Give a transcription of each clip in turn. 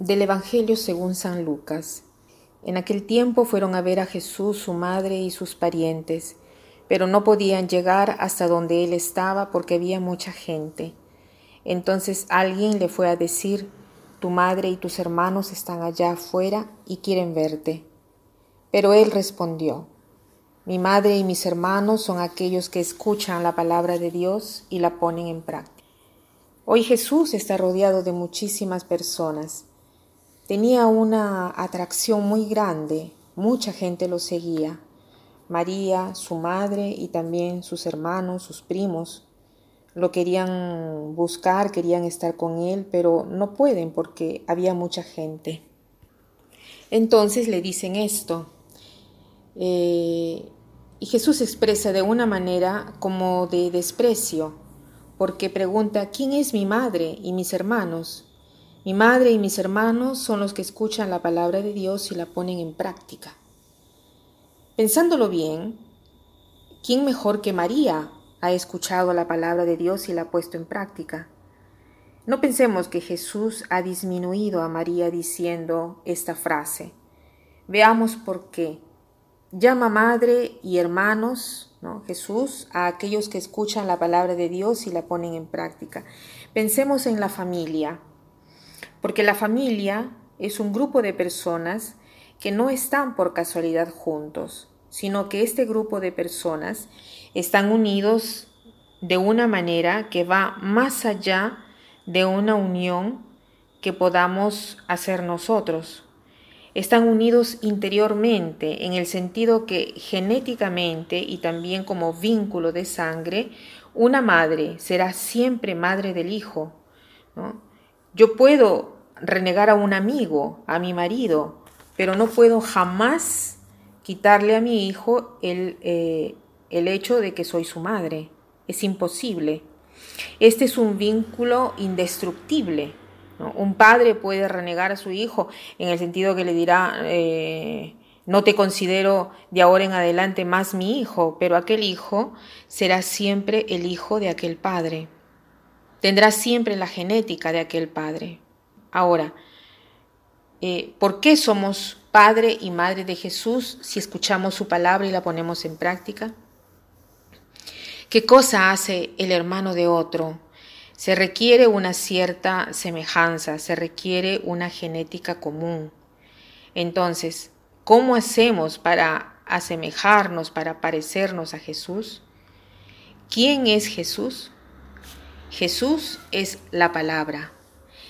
Del Evangelio según San Lucas. En aquel tiempo fueron a ver a Jesús su madre y sus parientes, pero no podían llegar hasta donde él estaba porque había mucha gente. Entonces alguien le fue a decir, Tu madre y tus hermanos están allá afuera y quieren verte. Pero él respondió, Mi madre y mis hermanos son aquellos que escuchan la palabra de Dios y la ponen en práctica. Hoy Jesús está rodeado de muchísimas personas Tenía una atracción muy grande, mucha gente lo seguía. María, su madre y también sus hermanos, sus primos, lo querían buscar, querían estar con él, pero no pueden porque había mucha gente. Entonces le dicen esto. Eh, y Jesús expresa de una manera como de desprecio, porque pregunta, ¿quién es mi madre y mis hermanos? Mi madre y mis hermanos son los que escuchan la palabra de Dios y la ponen en práctica. Pensándolo bien, ¿quién mejor que María ha escuchado la palabra de Dios y la ha puesto en práctica? No pensemos que Jesús ha disminuido a María diciendo esta frase. Veamos por qué. Llama madre y hermanos, ¿no? Jesús, a aquellos que escuchan la palabra de Dios y la ponen en práctica. Pensemos en la familia porque la familia es un grupo de personas que no están por casualidad juntos, sino que este grupo de personas están unidos de una manera que va más allá de una unión que podamos hacer nosotros. Están unidos interiormente en el sentido que genéticamente y también como vínculo de sangre, una madre será siempre madre del hijo. ¿no? Yo puedo renegar a un amigo, a mi marido, pero no puedo jamás quitarle a mi hijo el, eh, el hecho de que soy su madre. Es imposible. Este es un vínculo indestructible. Un padre puede renegar a su hijo en el sentido que le dirá, eh, no te considero de ahora en adelante más mi hijo, pero aquel hijo será siempre el hijo de aquel padre tendrá siempre la genética de aquel padre. Ahora, eh, ¿por qué somos padre y madre de Jesús si escuchamos su palabra y la ponemos en práctica? ¿Qué cosa hace el hermano de otro? Se requiere una cierta semejanza, se requiere una genética común. Entonces, ¿cómo hacemos para asemejarnos, para parecernos a Jesús? ¿Quién es Jesús? Jesús es la palabra,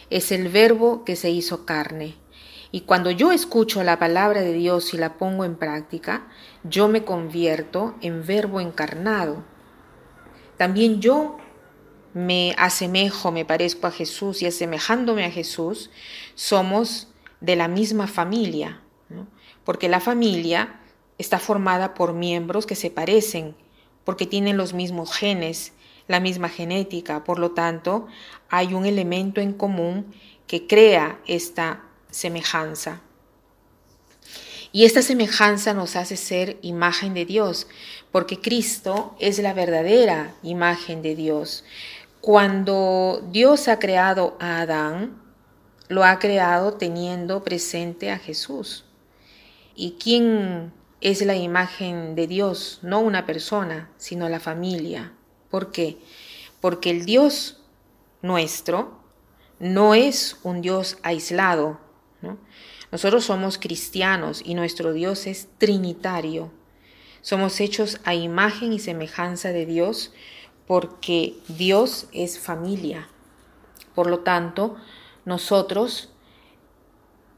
es el verbo que se hizo carne. Y cuando yo escucho la palabra de Dios y la pongo en práctica, yo me convierto en verbo encarnado. También yo me asemejo, me parezco a Jesús y asemejándome a Jesús, somos de la misma familia, porque la familia está formada por miembros que se parecen, porque tienen los mismos genes, la misma genética, por lo tanto, hay un elemento en común que crea esta semejanza. Y esta semejanza nos hace ser imagen de Dios, porque Cristo es la verdadera imagen de Dios. Cuando Dios ha creado a Adán, lo ha creado teniendo presente a Jesús. ¿Y quién es la imagen de Dios? No una persona, sino la familia. ¿Por qué? Porque el Dios nuestro no es un Dios aislado. Nosotros somos cristianos y nuestro Dios es trinitario. Somos hechos a imagen y semejanza de Dios porque Dios es familia. Por lo tanto, nosotros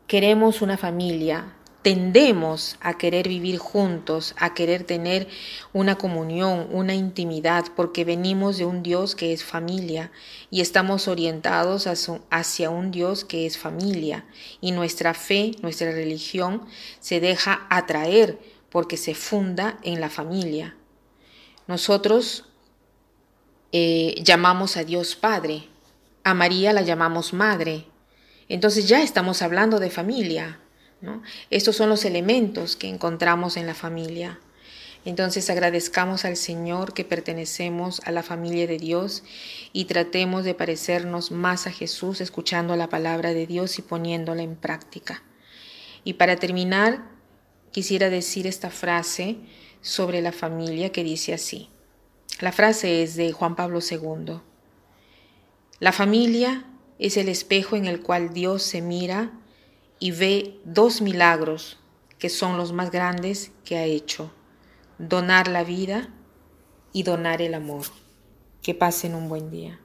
queremos una familia tendemos a querer vivir juntos, a querer tener una comunión, una intimidad, porque venimos de un Dios que es familia y estamos orientados hacia un Dios que es familia. Y nuestra fe, nuestra religión se deja atraer porque se funda en la familia. Nosotros eh, llamamos a Dios Padre, a María la llamamos Madre. Entonces ya estamos hablando de familia, estos son los elementos que encontramos en la familia. Entonces agradezcamos al Señor que pertenecemos a la familia de Dios y tratemos de parecernos más a Jesús escuchando la palabra de Dios y poniéndola en práctica. Y para terminar, quisiera decir esta frase sobre la familia que dice así. La frase es de Juan Pablo II. La familia es el espejo en el cual Dios se mira y ve dos milagros que son los más grandes que ha hecho donar la vida y donar el amor. Que pasen un buen día.